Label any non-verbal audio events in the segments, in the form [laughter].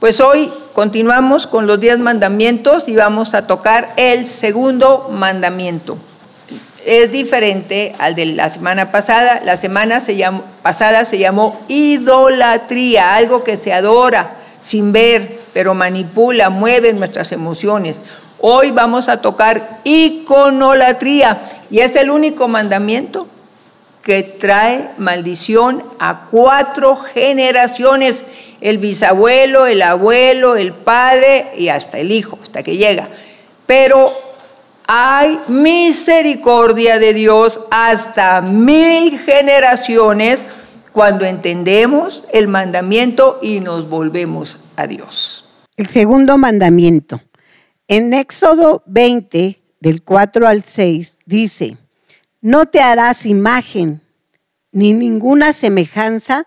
Pues hoy continuamos con los diez mandamientos y vamos a tocar el segundo mandamiento. Es diferente al de la semana pasada. La semana pasada se llamó idolatría, algo que se adora sin ver, pero manipula, mueve nuestras emociones. Hoy vamos a tocar iconolatría y es el único mandamiento que trae maldición a cuatro generaciones, el bisabuelo, el abuelo, el padre y hasta el hijo, hasta que llega. Pero hay misericordia de Dios hasta mil generaciones cuando entendemos el mandamiento y nos volvemos a Dios. El segundo mandamiento. En Éxodo 20, del 4 al 6, dice, no te harás imagen ni ninguna semejanza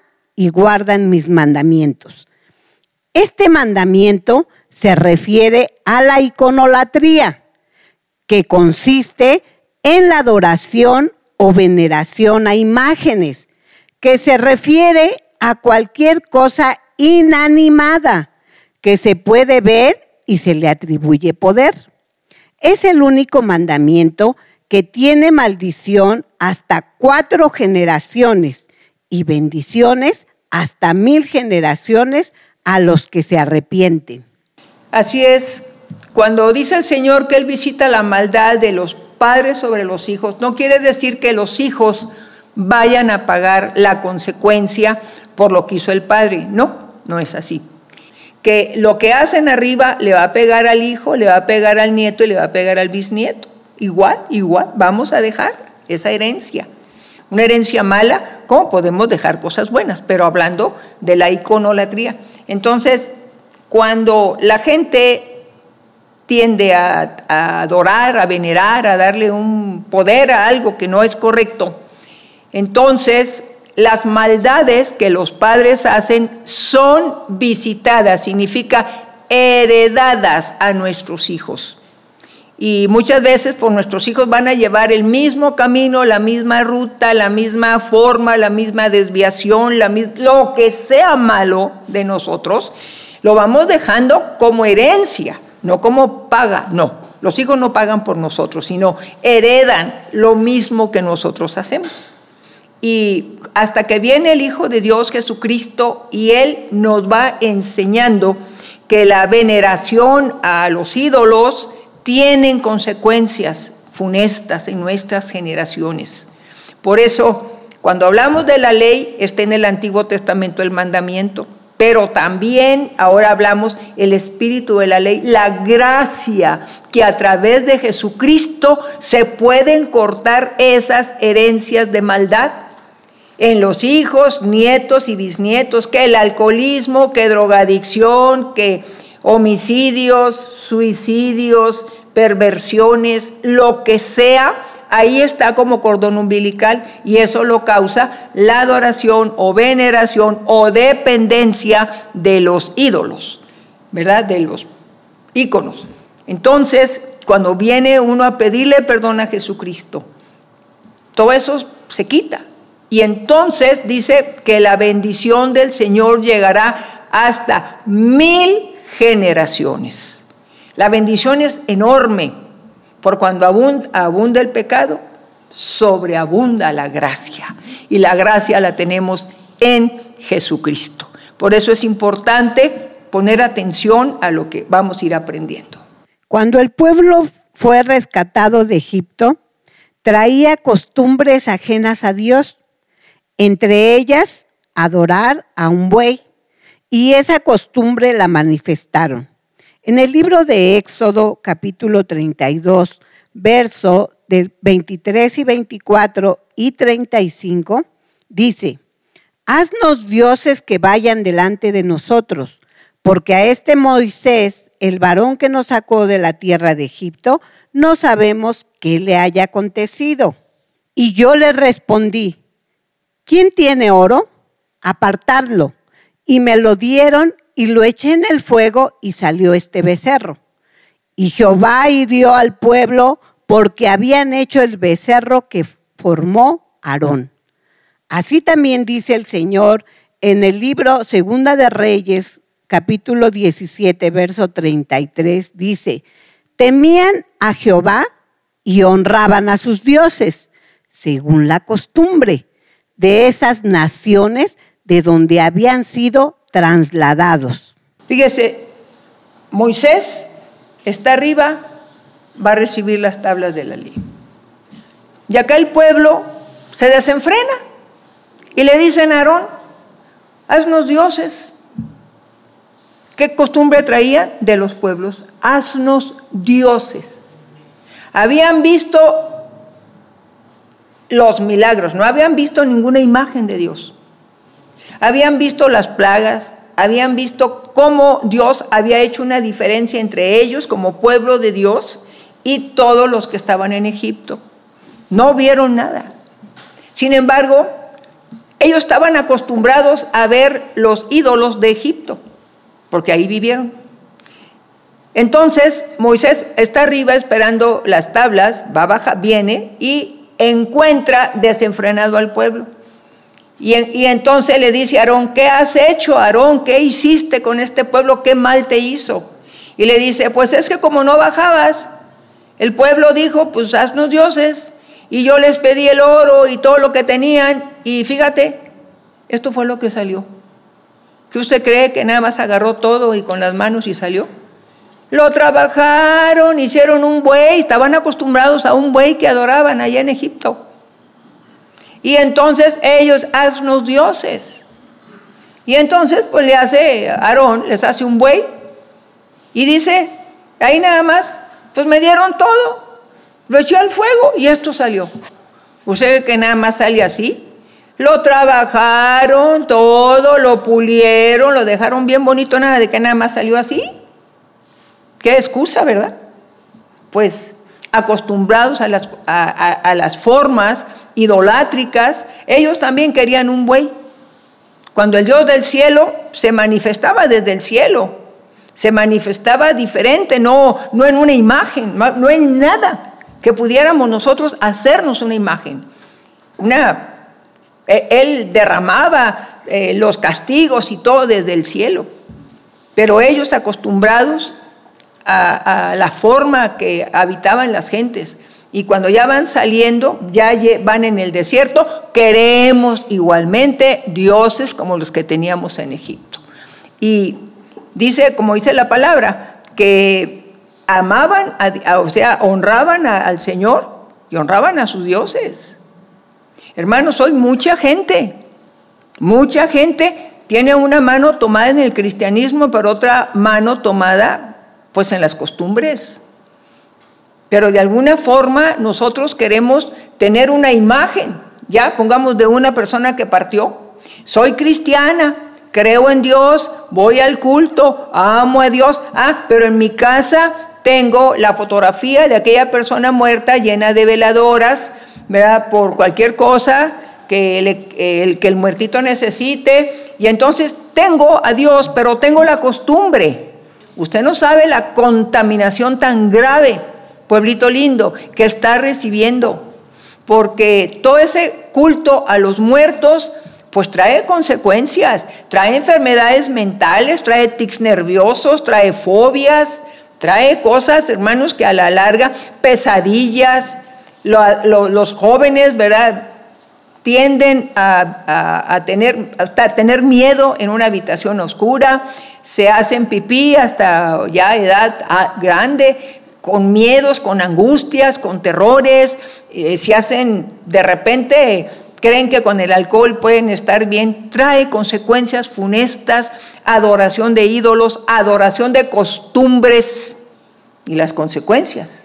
y guardan mis mandamientos. Este mandamiento se refiere a la iconolatría, que consiste en la adoración o veneración a imágenes, que se refiere a cualquier cosa inanimada que se puede ver y se le atribuye poder. Es el único mandamiento que tiene maldición hasta cuatro generaciones y bendiciones hasta mil generaciones a los que se arrepienten. Así es, cuando dice el Señor que Él visita la maldad de los padres sobre los hijos, no quiere decir que los hijos vayan a pagar la consecuencia por lo que hizo el padre. No, no es así que lo que hacen arriba le va a pegar al hijo, le va a pegar al nieto y le va a pegar al bisnieto. Igual, igual, vamos a dejar esa herencia. Una herencia mala, ¿cómo podemos dejar cosas buenas? Pero hablando de la iconolatría. Entonces, cuando la gente tiende a, adorar, a venerar, a darle un poder a algo que no es correcto, entonces las maldades que los padres hacen son visitadas, significa heredadas a nuestros hijos. Y muchas veces por nuestros hijos van a llevar el mismo camino, la misma ruta, la misma forma, la misma desviación, lo que sea malo de nosotros, lo vamos dejando como herencia, no como paga, no. Los hijos no pagan por nosotros, sino heredan lo mismo que nosotros hacemos. Y hasta que viene el Hijo de Dios Jesucristo y Él nos va enseñando que la veneración a los ídolos tienen consecuencias funestas en nuestras generaciones. Por eso, cuando hablamos de la ley, está en el Antiguo Testamento el mandamiento, pero también ahora hablamos el espíritu de la ley, la gracia que a través de Jesucristo se pueden cortar esas herencias de maldad en los hijos, nietos y bisnietos, que el alcoholismo, que drogadicción, que homicidios, suicidios, perversiones, lo que sea, ahí está como cordón umbilical y eso lo causa la adoración o veneración o dependencia de los ídolos, ¿verdad? De los íconos. Entonces, cuando viene uno a pedirle perdón a Jesucristo, todo eso se quita. Y entonces dice que la bendición del Señor llegará hasta mil generaciones. La bendición es enorme, por cuando abunda, el pecado, sobreabunda la gracia. Y la gracia la tenemos en Jesucristo. Por eso es importante poner atención a lo que vamos a ir aprendiendo. Cuando el pueblo fue rescatado de Egipto, traía costumbres ajenas a Dios entre ellas adorar a un buey, y esa costumbre la manifestaron. En el libro de Éxodo capítulo 32, verso del 23 y 24 y 35, dice, Haznos dioses que vayan delante de nosotros, porque a este Moisés, el varón que nos sacó de la tierra de Egipto, no sabemos qué le haya acontecido. Y yo le respondí, ¿quién tiene oro? Apartadlo. Y me lo dieron y lo eché en el fuego y salió este becerro. Y Jehová hirió al pueblo porque habían hecho el becerro que formó Aarón. Así también dice el Señor en el libro Segunda de Reyes, capítulo 17, verso 33, dice, temían a Jehová y honraban a sus dioses, según la costumbre de esas naciones de donde habían sido trasladados. Fíjese, Moisés está arriba, va a recibir las tablas de la ley. Y acá el pueblo se desenfrena y le dicen a Aarón, haznos dioses. ¿Qué costumbre traían de los pueblos? Haznos dioses. Habían visto los milagros, no habían visto ninguna imagen de Dios. Habían visto las plagas, habían visto cómo Dios había hecho una diferencia entre ellos como pueblo de Dios y todos los que estaban en Egipto. No vieron nada. Sin embargo, ellos estaban acostumbrados a ver los ídolos de Egipto, porque ahí vivieron. Entonces Moisés está arriba esperando las tablas, va baja, viene y encuentra desenfrenado al pueblo. Y, entonces le dice a Aarón, ¿qué has hecho, Aarón? ¿Qué hiciste con este pueblo? ¿Qué mal te hizo? Y le dice, pues es que como no bajabas, el pueblo dijo, pues haznos dioses. Y yo les pedí el oro y todo lo que tenían. Y fíjate, esto fue lo que salió. ¿Que usted cree que nada más agarró todo y con las manos y salió? Lo trabajaron, hicieron un buey, estaban acostumbrados a un buey que adoraban allá en Egipto. Y entonces ellos, haznos dioses. Y entonces, pues le hace, Aarón les hace un buey. Y dice, ahí nada más, pues me dieron todo. Lo eché al fuego y esto salió. ¿Usted que nada más sale así? Lo trabajaron todo, lo pulieron, lo dejaron bien bonito, nada de que nada más salió así. Qué excusa, ¿verdad? Pues acostumbrados a las, a las formas, idolátricas, ellos también querían un buey. Cuando el Dios del cielo se manifestaba desde el cielo, se manifestaba diferente, no, no en una imagen, no en nada que pudiéramos nosotros hacernos una imagen. Una, e, él derramaba eh, los castigos y todo desde el cielo, pero ellos acostumbrados a, a la forma que habitaban las gentes, y cuando ya van saliendo, ya van en el desierto, queremos igualmente dioses como los que teníamos en Egipto. Y dice, como dice la palabra, que amaban, o sea, honraban al Señor y honraban a sus dioses. Hermanos, hoy mucha gente, mucha gente tiene una mano tomada en el cristianismo, pero otra mano tomada pues en las costumbres. Pero de alguna forma nosotros queremos tener una imagen, ya pongamos de una persona que partió. Soy cristiana, creo en Dios, voy al culto, amo a Dios. Ah, pero en mi casa tengo la fotografía de aquella persona muerta llena de veladoras, ¿verdad? Por cualquier cosa que, el, que el muertito necesite. Y entonces tengo a Dios, pero tengo la costumbre. Usted no sabe la contaminación tan grave pueblito lindo, que está recibiendo, porque todo ese culto a los muertos, pues trae consecuencias, trae enfermedades mentales, trae tics nerviosos, trae fobias, trae cosas, hermanos, que a la larga, pesadillas, los jóvenes, ¿verdad? tienden a, tener, a tener miedo en una habitación oscura, se hacen pipí hasta ya edad ah, grande, con miedos, con angustias, con terrores, eh, se hacen de repente, creen que con el alcohol pueden estar bien, trae consecuencias funestas, adoración de ídolos, adoración de costumbres y las consecuencias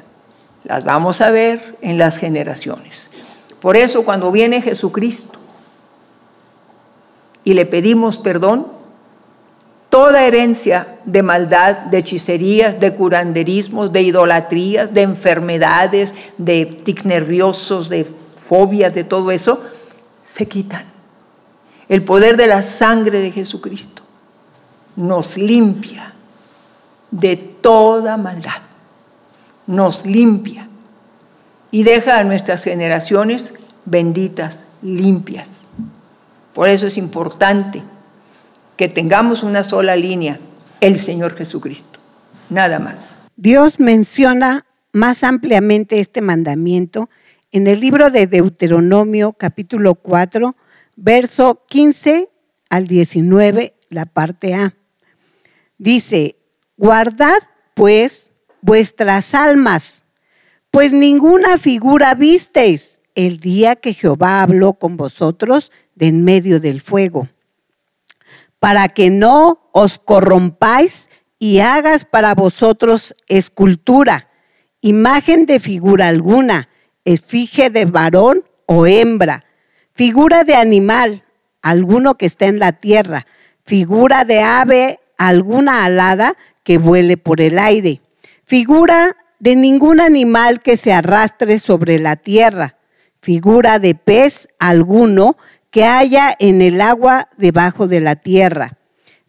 las vamos a ver en las generaciones. Por eso cuando viene Jesucristo y le pedimos perdón, toda herencia de maldad, de hechicerías, de curanderismos, de idolatrías, de enfermedades, de tics nerviosos, de fobias, de todo eso, se quitan. El poder de la sangre de Jesucristo nos limpia de toda maldad, nos limpia y deja a nuestras generaciones benditas, limpias. Por eso es importante que tengamos una sola línea, el Señor Jesucristo, nada más. Dios menciona más ampliamente este mandamiento en el libro de Deuteronomio capítulo 4, verso 15 al 19, la parte A. Dice, guardad pues vuestras almas, pues ninguna figura visteis el día que Jehová habló con vosotros de en medio del fuego para que no os corrompáis y hagas para vosotros escultura, imagen de figura alguna, efigie de varón o hembra, figura de animal, alguno que esté en la tierra, figura de ave, alguna alada que vuele por el aire, figura de ningún animal que se arrastre sobre la tierra, figura de pez alguno que haya en el agua debajo de la tierra.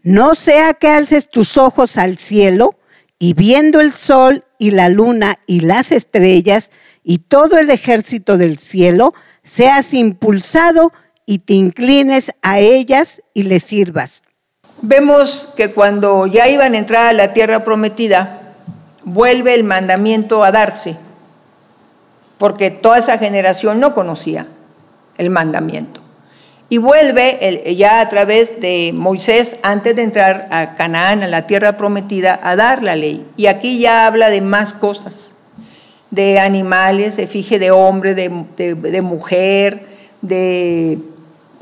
No sea que alces tus ojos al cielo y viendo el sol y la luna y las estrellas y todo el ejército del cielo, seas impulsado y te inclines a ellas y les sirvas. Vemos que cuando ya iban a entrar a la tierra prometida, vuelve el mandamiento a darse, porque toda esa generación no conocía el mandamiento. Y vuelve ya a través de Moisés, antes de entrar a Canaán, a la tierra prometida, a dar la ley. Y aquí ya habla de más cosas, de animales, de fije de hombre, de, mujer, de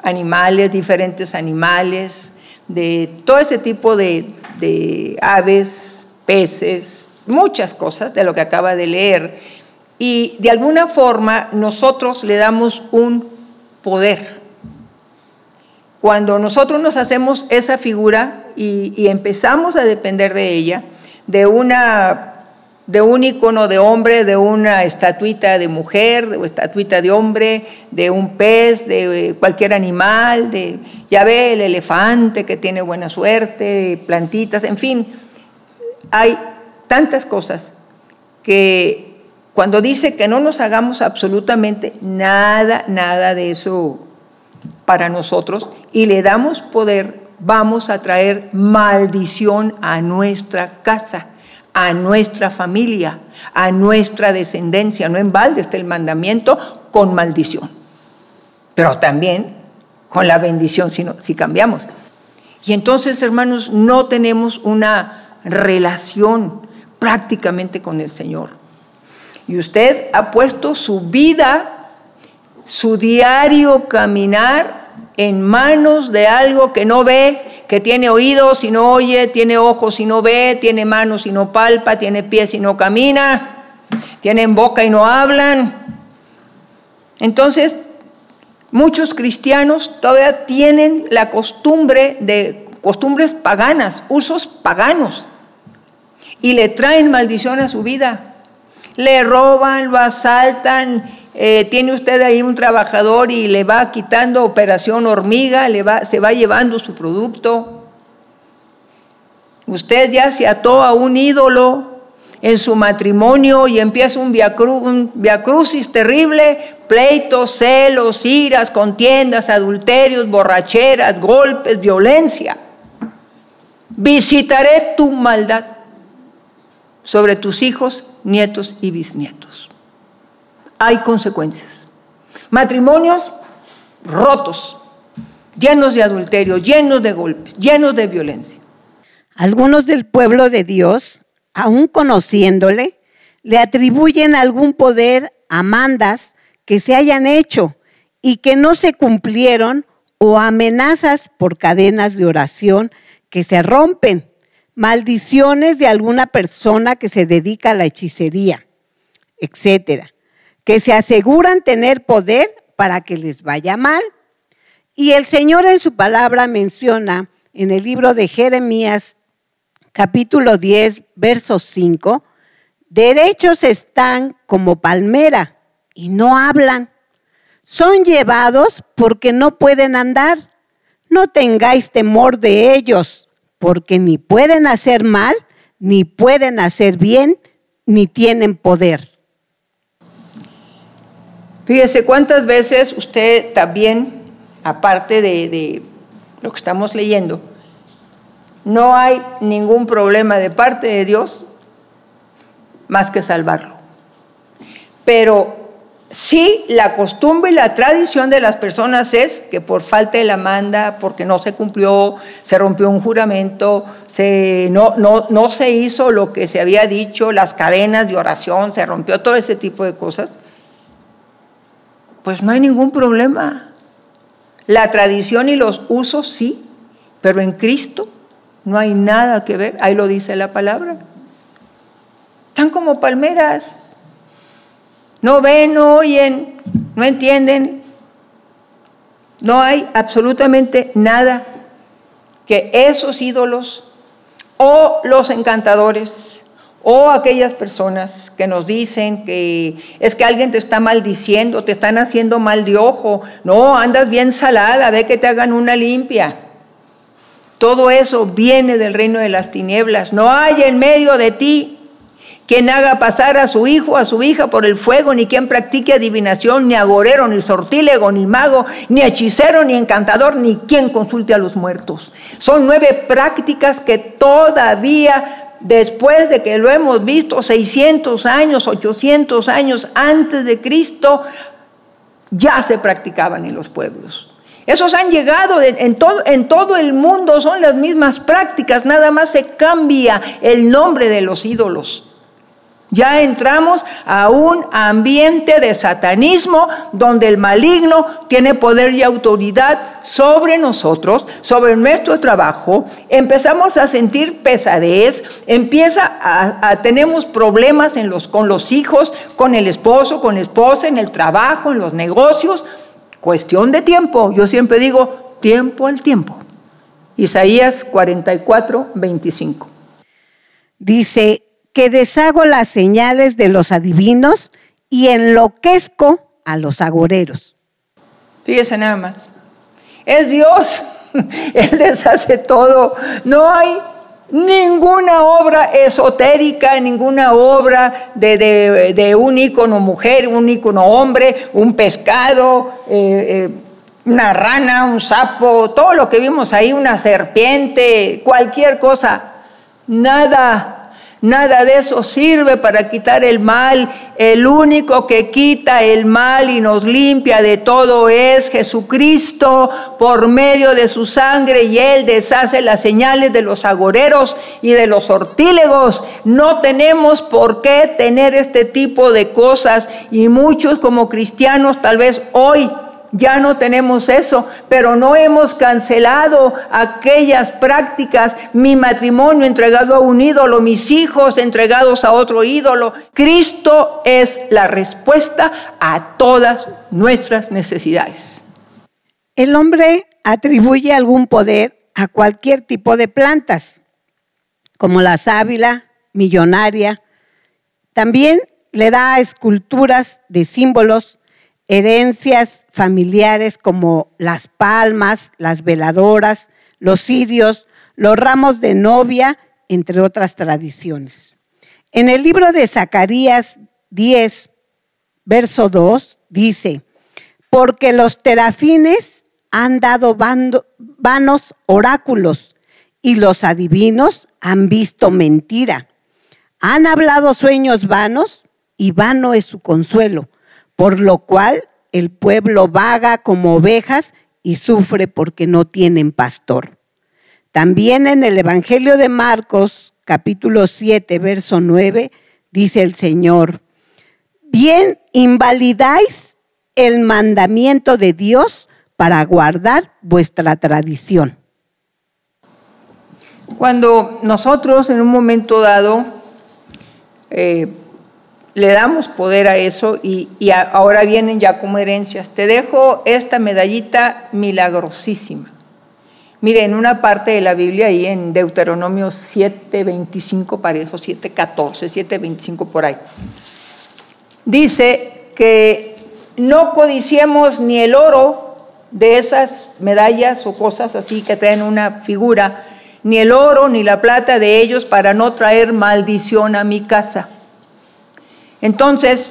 animales, diferentes animales, de todo ese tipo de aves, peces, muchas cosas de lo que acaba de leer. Y de alguna forma nosotros le damos un poder cuando nosotros nos hacemos esa figura y, empezamos a depender de ella, de, una, de un icono de hombre, de una estatuita de mujer, de estatuita de hombre, de un pez, de cualquier animal, de, ya ve el elefante que tiene buena suerte, plantitas, en fin, hay tantas cosas que cuando dice que no nos hagamos absolutamente nada, nada de eso para nosotros y le damos poder, vamos a traer maldición a nuestra casa, a nuestra familia, a nuestra descendencia. No en balde está el mandamiento con maldición, pero también con la bendición si, si cambiamos. Y entonces, hermanos, no tenemos una relación prácticamente con el Señor. Y usted ha puesto su vida su diario caminar en manos de algo que no ve, que tiene oídos y no oye, tiene ojos y no ve, tiene manos y no palpa, tiene pies y no camina, tienen boca y no hablan. Entonces, muchos cristianos todavía tienen la costumbre de costumbres paganas, usos paganos, y le traen maldición a su vida. Le roban, lo asaltan eh, tiene usted ahí un trabajador y le va quitando operación hormiga, se va llevando su producto. Usted ya se ató a un ídolo en su matrimonio y empieza un viacrucis terrible, pleitos, celos, iras, contiendas, adulterios, borracheras, golpes, violencia. Visitaré tu maldad sobre tus hijos, nietos y bisnietos hay consecuencias. Matrimonios rotos, llenos de adulterio, llenos de golpes, llenos de violencia. Algunos del pueblo de Dios, aún conociéndole, le atribuyen algún poder a mandas que se hayan hecho y que no se cumplieron o amenazas por cadenas de oración que se rompen, maldiciones de alguna persona que se dedica a la hechicería, etcétera que se aseguran tener poder para que les vaya mal. Y el Señor en su palabra menciona en el libro de Jeremías, capítulo 10, verso 5, derechos están como palmera y no hablan. Son llevados porque no pueden andar. No tengáis temor de ellos, porque ni pueden hacer mal, ni pueden hacer bien, ni tienen poder. Fíjese cuántas veces usted también, aparte de, lo que estamos leyendo, no hay ningún problema de parte de Dios más que salvarlo. Pero sí, la costumbre y la tradición de las personas es que por falta de la manda, porque no se cumplió, se rompió un juramento, se, no, no, no se hizo lo que se había dicho, las cadenas de oración, se rompió todo ese tipo de cosas pues no hay ningún problema. La tradición y los usos sí, pero en Cristo no hay nada que ver. Ahí lo dice la palabra. Están como palmeras. No ven, no oyen, no entienden. No hay absolutamente nada que esos ídolos o los encantadores o aquellas personas que nos dicen que es que alguien te está maldiciendo, te están haciendo mal de ojo, no, andas bien salada, ve que te hagan una limpia. Todo eso viene del reino de las tinieblas. No hay en medio de ti quien haga pasar a su hijo, a su hija por el fuego, ni quien practique adivinación, ni agorero, ni sortílego, ni mago, ni hechicero, ni encantador, ni quien consulte a los muertos. Son nueve prácticas que todavía después de que lo hemos visto 600 años, 800 años antes de Cristo, ya se practicaban en los pueblos. Esos han llegado en todo, en todo el mundo, son las mismas prácticas, nada más se cambia el nombre de los ídolos. Ya entramos a un ambiente de satanismo donde el maligno tiene poder y autoridad sobre nosotros, sobre nuestro trabajo. Empezamos a sentir pesadez, empieza a, tenemos problemas con los hijos, con el esposo, con la esposa, en el trabajo, en los negocios. Cuestión de tiempo. Yo siempre digo tiempo al tiempo. Isaías 44, 25. Dice, que deshago las señales de los adivinos y enloquezco a los agoreros. Fíjese nada más. Es Dios. [laughs] Él deshace todo. No hay ninguna obra esotérica, ninguna obra de, un ícono mujer, un ícono hombre, un pescado, eh, eh, una rana, un sapo, todo lo que vimos ahí, una serpiente, cualquier cosa. Nada Nada de eso sirve para quitar el mal. El único que quita el mal y nos limpia de todo es Jesucristo por medio de su sangre y Él deshace las señales de los agoreros y de los sortílegos. No tenemos por qué tener este tipo de cosas y muchos como cristianos tal vez hoy ya no tenemos eso, pero no hemos cancelado aquellas prácticas, mi matrimonio entregado a un ídolo, mis hijos entregados a otro ídolo. Cristo es la respuesta a todas nuestras necesidades. El hombre atribuye algún poder a cualquier tipo de plantas, como la sábila, millonaria. También le da esculturas de símbolos, herencias familiares como las palmas, las veladoras, los cirios, los ramos de novia, entre otras tradiciones. En el libro de Zacarías 10, verso 2, dice, porque los terafines han dado vanos oráculos y los adivinos han visto mentira. Han hablado sueños vanos y vano es su consuelo, por lo cual el pueblo vaga como ovejas y sufre porque no tienen pastor. También en el Evangelio de Marcos, capítulo 7, verso 9, dice el Señor, bien invalidáis el mandamiento de Dios para guardar vuestra tradición. Cuando nosotros en un momento dado eh, le damos poder a eso y, ahora vienen ya como herencias. Te dejo esta medallita milagrosísima. Mire, en una parte de la Biblia, ahí en Deuteronomio 7.25, parejo, 7.14, 7.25 por ahí, dice que no codiciemos ni el oro de esas medallas o cosas así que traen una figura, ni el oro ni la plata de ellos para no traer maldición a mi casa. Entonces,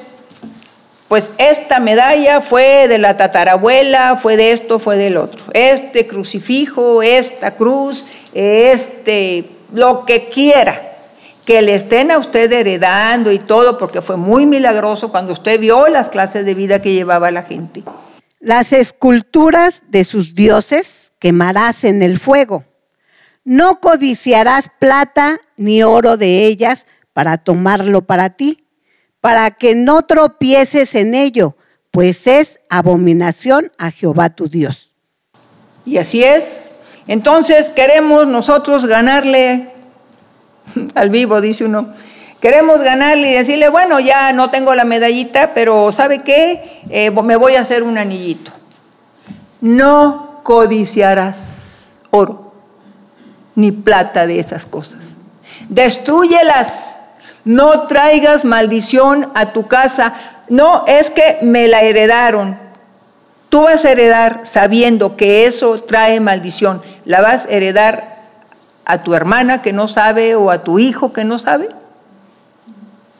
pues esta medalla fue de la tatarabuela, fue de esto, fue del otro. Este crucifijo, esta cruz, este, lo que quiera que le estén a usted heredando y todo, porque fue muy milagroso cuando usted vio las clases de vida que llevaba la gente. Las esculturas de sus dioses quemarás en el fuego. No codiciarás plata ni oro de ellas para tomarlo para ti, para que no tropieces en ello, pues es abominación a Jehová tu Dios. Y así es. Entonces queremos nosotros ganarle [laughs] al vivo, dice uno. Queremos ganarle y decirle, bueno, ya no tengo la medallita, pero ¿sabe qué? Eh, me voy a hacer un anillito. No codiciarás oro ni plata de esas cosas. Destruyelas. No traigas maldición a tu casa. No, es que me la heredaron. Tú vas a heredar sabiendo que eso trae maldición. La vas a heredar a tu hermana que no sabe o a tu hijo que no sabe.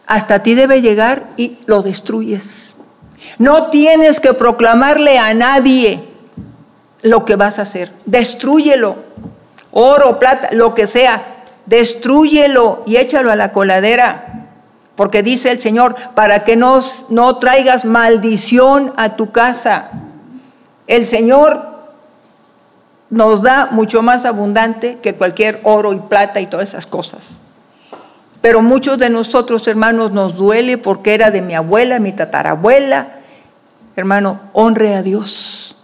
Hasta ti debe llegar y lo destruyes. No tienes que proclamarle a nadie lo que vas a hacer. Destrúyelo. Oro, plata, lo que sea. Destrúyelo y échalo a la coladera. Porque dice el Señor, para que no, no traigas maldición a tu casa. El Señor nos da mucho más abundante que cualquier oro y plata y todas esas cosas. Pero muchos de nosotros, hermanos, nos duele porque era de mi abuela, mi tatarabuela. Hermano, honre a Dios.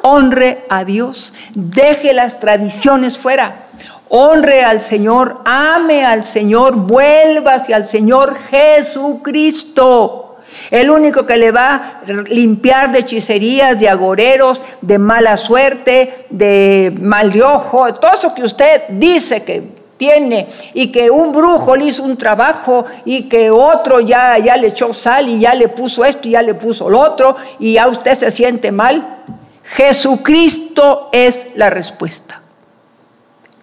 Honre a Dios. Deje las tradiciones fuera. Honre al Señor. Ame al Señor. Vuelva hacia el Señor Jesucristo. El único que le va a limpiar de hechicerías, de agoreros, de mala suerte, de mal de ojo, todo eso que usted dice que tiene y que un brujo le hizo un trabajo y que otro ya, ya le echó sal y ya le puso esto y ya le puso lo otro y ya usted se siente mal. Jesucristo es la respuesta.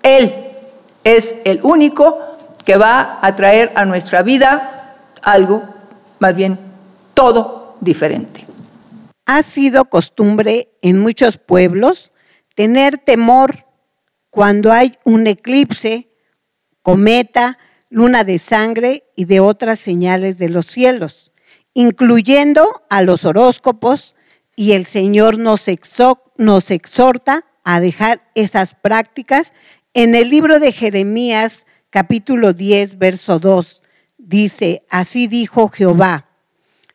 Él es el único que va a traer a nuestra vida algo más bien todo diferente. Ha sido costumbre en muchos pueblos tener temor cuando hay un eclipse, cometa, luna de sangre y de otras señales de los cielos, incluyendo a los horóscopos, y el Señor nos, nos exhorta a dejar esas prácticas. En el libro de Jeremías, capítulo 10, verso 2, dice, así dijo Jehová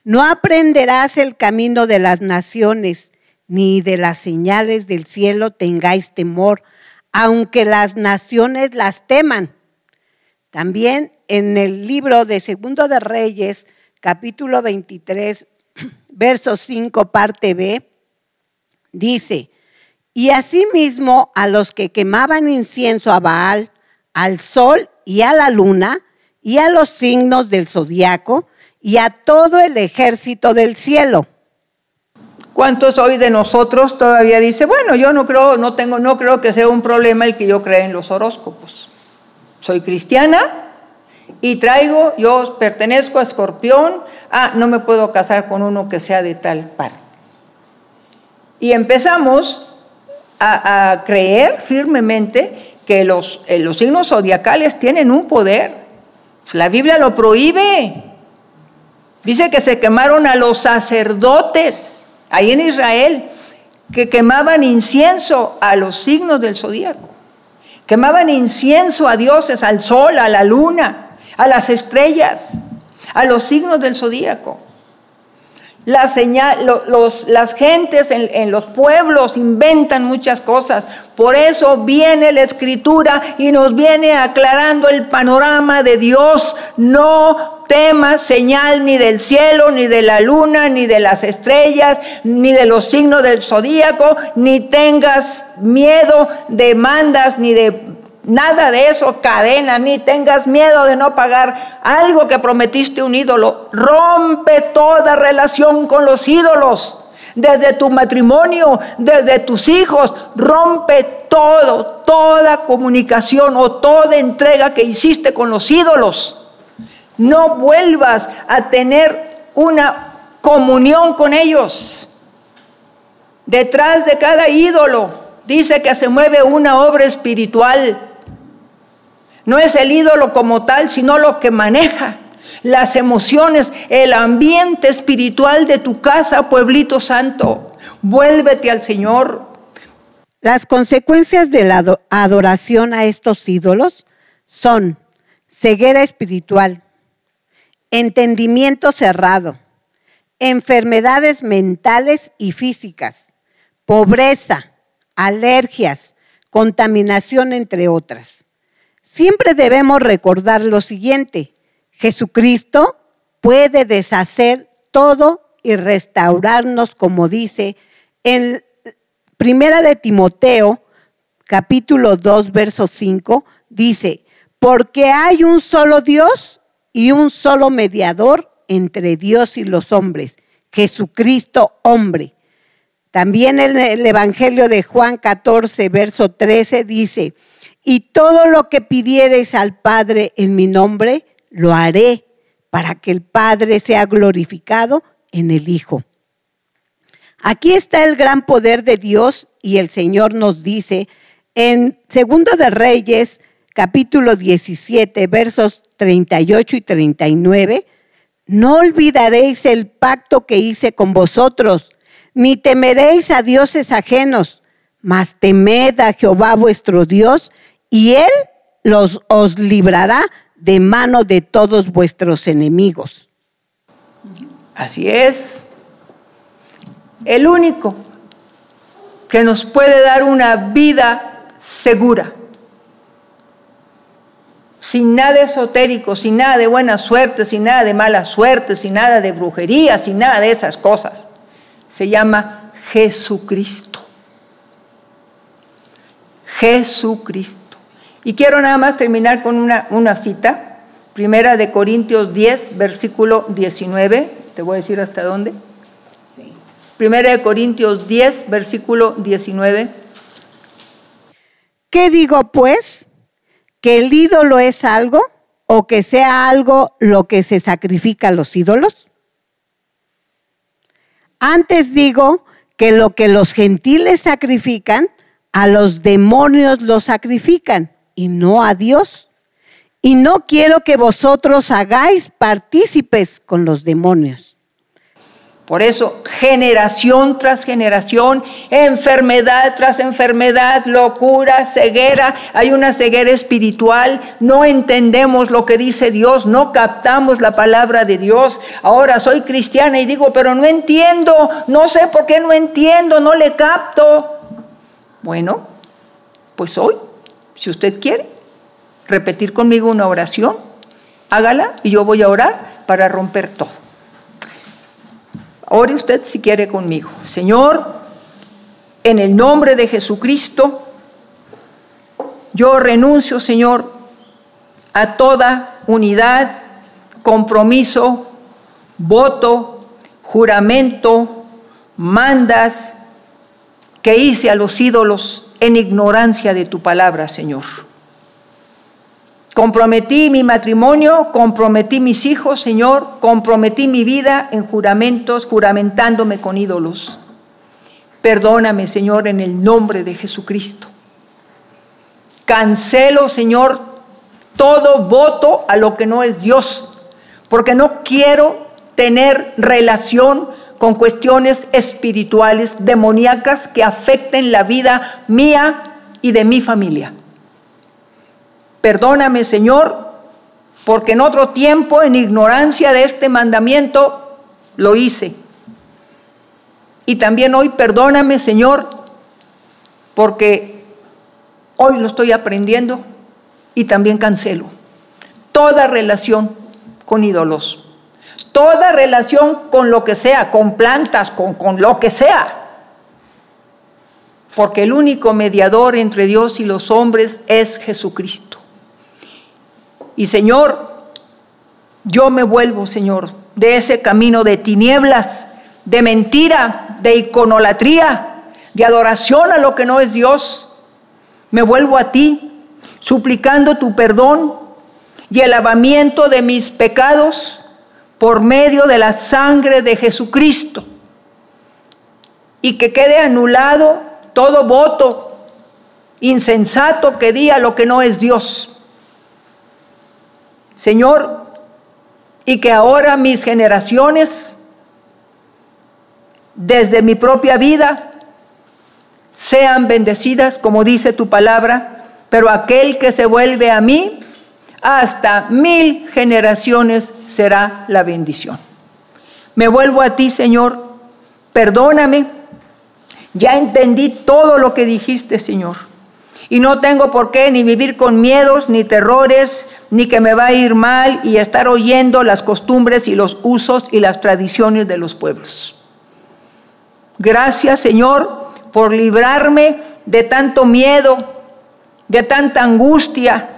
no aprenderás el camino de las naciones, ni de las señales del cielo tengáis temor, aunque las naciones las teman. También en el libro de Segundo de Reyes, capítulo 23, [clears throat] verso 5, parte B, dice, y asimismo a los que quemaban incienso a Baal, al sol y a la luna, y a los signos del zodiaco, y a todo el ejército del cielo. ¿Cuántos hoy de nosotros todavía dice, bueno, yo no creo, no tengo, no creo que sea un problema el que yo crea en los horóscopos? Soy cristiana y traigo, yo pertenezco a Escorpión, ah, no me puedo casar con uno que sea de tal par. Y empezamos a, creer firmemente que los, eh, los signos zodiacales tienen un poder. La Biblia lo prohíbe. Dice que se quemaron a los sacerdotes ahí en Israel, que quemaban incienso a los signos del zodíaco. Quemaban incienso a dioses, al sol, a la luna, a las estrellas, a los signos del zodíaco. La señal, los, las gentes en, en, los pueblos inventan muchas cosas. Por eso viene la escritura y nos viene aclarando el panorama de Dios. No temas señal ni del cielo, ni de la luna, ni de las estrellas, ni de los signos del zodíaco, ni tengas miedo de mandas, ni de nada de eso, cadena, ni tengas miedo de no pagar algo que prometiste un ídolo. Rompe toda relación con los ídolos desde tu matrimonio, desde tus hijos, rompe todo, toda comunicación o toda entrega que hiciste con los ídolos. No vuelvas a tener una comunión con ellos. Detrás de cada ídolo dice que se mueve una obra espiritual. No es el ídolo como tal, sino lo que maneja las emociones, el ambiente espiritual de tu casa, pueblito santo. Vuélvete al Señor. Las consecuencias de la adoración a estos ídolos son ceguera espiritual, entendimiento cerrado, enfermedades mentales y físicas, pobreza, alergias, contaminación, entre otras. Siempre debemos recordar lo siguiente, Jesucristo puede deshacer todo y restaurarnos, como dice en Primera de Timoteo, capítulo 2, verso 5, dice, porque hay un solo Dios y un solo mediador entre Dios y los hombres, Jesucristo hombre. También en el Evangelio de Juan 14, verso 13 dice, y todo lo que pidiereis al Padre en mi nombre, lo haré para que el Padre sea glorificado en el Hijo. Aquí está el gran poder de Dios y el Señor nos dice en Segundo de Reyes, capítulo 17, versos 38 y 39, no olvidaréis el pacto que hice con vosotros, ni temeréis a dioses ajenos, mas temed a Jehová vuestro Dios, y él los os librará de mano de todos vuestros enemigos. Así es. El único que nos puede dar una vida segura, sin nada esotérico, sin nada de buena suerte, sin nada de mala suerte, sin nada de brujería, sin nada de esas cosas. Se llama Jesucristo. Jesucristo. Y quiero nada más terminar con una, una cita, primera de Corintios 10, versículo 19, te voy a decir hasta dónde. Primera de Corintios 10, versículo 19. ¿Qué digo pues? ¿Que el ídolo es algo o que sea algo lo que se sacrifica a los ídolos? Antes digo que lo que los gentiles sacrifican, a los demonios lo sacrifican y no a Dios. Y no quiero que vosotros hagáis partícipes con los demonios. Por eso, generación tras generación, enfermedad tras enfermedad, locura, ceguera, hay una ceguera espiritual, no entendemos lo que dice Dios, no captamos la palabra de Dios. Ahora soy cristiana y digo, pero no entiendo, no sé por qué no entiendo, no le capto. Bueno, pues hoy si usted quiere repetir conmigo una oración, hágala y yo voy a orar para romper todo. Ore usted si quiere conmigo. Señor, en el nombre de Jesucristo, yo renuncio, Señor, a toda unidad, compromiso, voto, juramento, mandas que hice a los ídolos en ignorancia de tu palabra, Señor. Comprometí mi matrimonio, comprometí mis hijos, Señor, comprometí mi vida en juramentos, juramentándome con ídolos. Perdóname, Señor, en el nombre de Jesucristo. Cancelo, Señor, todo voto a lo que no es Dios, porque no quiero tener relación con cuestiones espirituales demoníacas que afecten la vida mía y de mi familia. Perdóname, Señor, porque en otro tiempo, en ignorancia de este mandamiento, lo hice. Y también hoy perdóname, Señor, porque hoy lo estoy aprendiendo y también cancelo toda relación con ídolos. Toda relación con lo que sea, con plantas, con, con lo que sea. Porque el único mediador entre Dios y los hombres es Jesucristo. Y Señor, yo me vuelvo, Señor, de ese camino de tinieblas, de mentira, de iconolatría, de adoración a lo que no es Dios. Me vuelvo a ti, suplicando tu perdón y el lavamiento de mis pecados por medio de la sangre de Jesucristo. Y que quede anulado todo voto insensato que diga lo que no es Dios. Señor, y que ahora mis generaciones, desde mi propia vida, sean bendecidas, como dice tu palabra, pero aquel que se vuelve a mí, hasta mil generaciones será la bendición. Me vuelvo a ti, Señor, perdóname, ya entendí todo lo que dijiste, Señor, y no tengo por qué ni vivir con miedos, ni terrores, ni que me va a ir mal y estar oyendo las costumbres y los usos y las tradiciones de los pueblos. Gracias Señor por librarme de tanto miedo, de tanta angustia,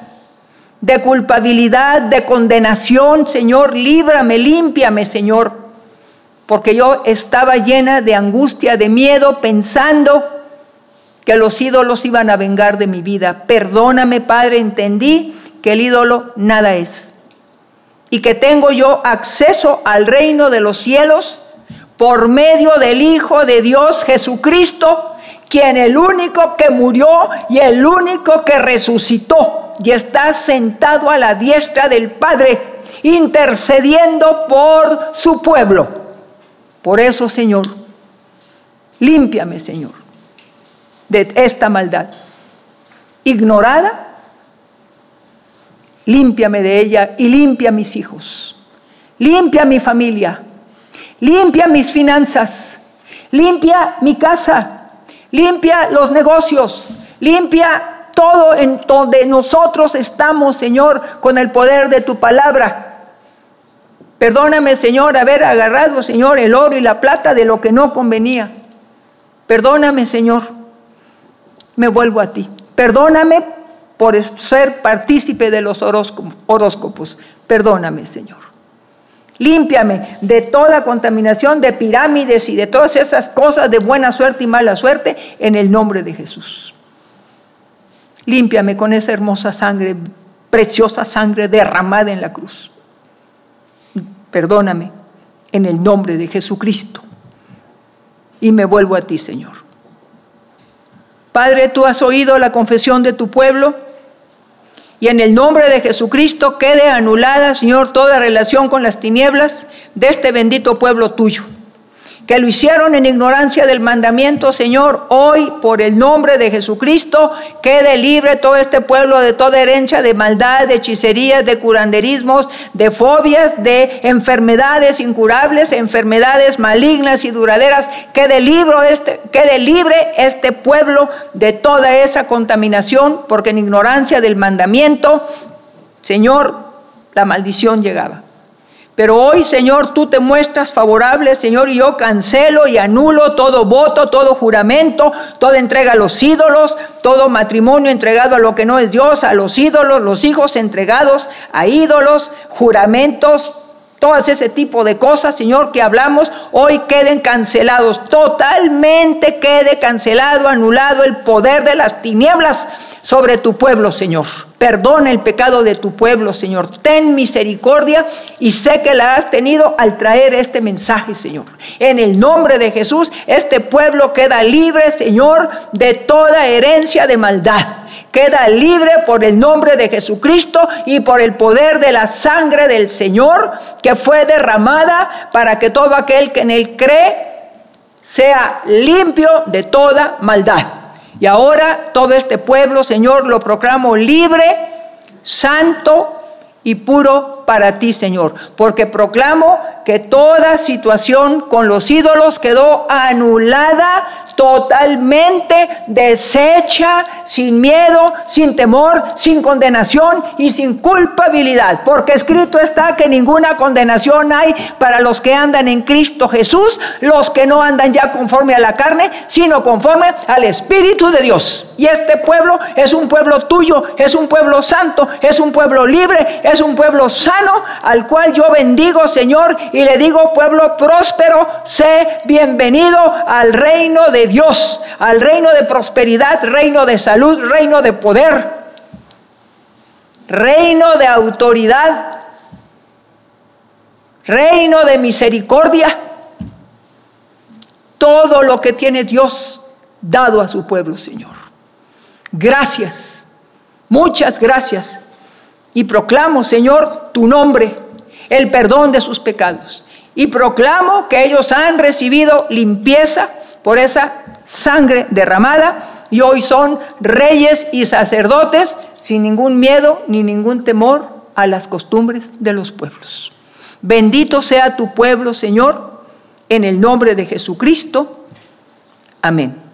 de culpabilidad, de condenación, Señor, líbrame, límpiame, Señor, porque yo estaba llena de angustia, de miedo, pensando que los ídolos iban a vengar de mi vida. Perdóname, Padre, entendí que el ídolo nada es. Y que tengo yo acceso al reino de los cielos por medio del Hijo de Dios Jesucristo, quien el único que murió y el único que resucitó y está sentado a la diestra del Padre, intercediendo por su pueblo. Por eso, Señor, límpiame, Señor, de esta maldad. Ignorada límpiame de ella y limpia a mis hijos, limpia mi familia, limpia mis finanzas, limpia mi casa, limpia los negocios, limpia todo en donde nosotros estamos, Señor, con el poder de tu palabra. Perdóname, Señor, haber agarrado, Señor, el oro y la plata de lo que no convenía. Perdóname, Señor. Me vuelvo a ti. Perdóname por ser partícipe de los horóscopos. Perdóname, Señor. Límpiame de toda contaminación de pirámides y de todas esas cosas de buena suerte y mala suerte en el nombre de Jesús. Límpiame con esa hermosa sangre, preciosa sangre derramada en la cruz. Perdóname en el nombre de Jesucristo. Y me vuelvo a ti, Señor. Padre, tú has oído la confesión de tu pueblo y en el nombre de Jesucristo quede anulada, Señor, toda relación con las tinieblas de este bendito pueblo tuyo que lo hicieron en ignorancia del mandamiento, Señor, hoy por el nombre de Jesucristo, quede libre todo este pueblo de toda herencia de maldad, de hechicerías, de curanderismos, de fobias, de enfermedades incurables, enfermedades malignas y duraderas. Quede libre este, quede libre este pueblo de toda esa contaminación, porque en ignorancia del mandamiento, Señor, la maldición llegaba. Pero hoy, Señor, tú te muestras favorable, Señor, y yo cancelo y anulo todo voto, todo juramento, toda entrega a los ídolos, todo matrimonio entregado a lo que no es Dios, a los ídolos, los hijos entregados a ídolos, juramentos, todas ese tipo de cosas, Señor, que hablamos, hoy queden cancelados, totalmente quede cancelado, anulado el poder de las tinieblas sobre tu pueblo, Señor. Perdona el pecado de tu pueblo, Señor. Ten misericordia y sé que la has tenido al traer este mensaje, Señor. En el nombre de Jesús, este pueblo queda libre, Señor, de toda herencia de maldad. Queda libre por el nombre de Jesucristo y por el poder de la sangre del Señor que fue derramada para que todo aquel que en él cree sea limpio de toda maldad. Y ahora todo este pueblo, Señor, lo proclamo libre, santo y puro para ti, Señor, porque proclamo que toda situación con los ídolos quedó anulada, totalmente deshecha, sin miedo, sin temor, sin condenación y sin culpabilidad, porque escrito está que ninguna condenación hay para los que andan en Cristo Jesús, los que no andan ya conforme a la carne, sino conforme al Espíritu de Dios. Y este pueblo es un pueblo tuyo, es un pueblo santo, es un pueblo libre, es un pueblo al cual yo bendigo, Señor, y le digo, pueblo próspero, sé bienvenido al reino de Dios, al reino de prosperidad, reino de salud, reino de poder, reino de autoridad, reino de misericordia. Todo lo que tiene Dios dado a su pueblo, Señor. Gracias, muchas gracias. Y proclamo, Señor, tu nombre, el perdón de sus pecados. Y proclamo que ellos han recibido limpieza por esa sangre derramada y hoy son reyes y sacerdotes sin ningún miedo ni ningún temor a las costumbres de los pueblos. Bendito sea tu pueblo, Señor, en el nombre de Jesucristo. Amén.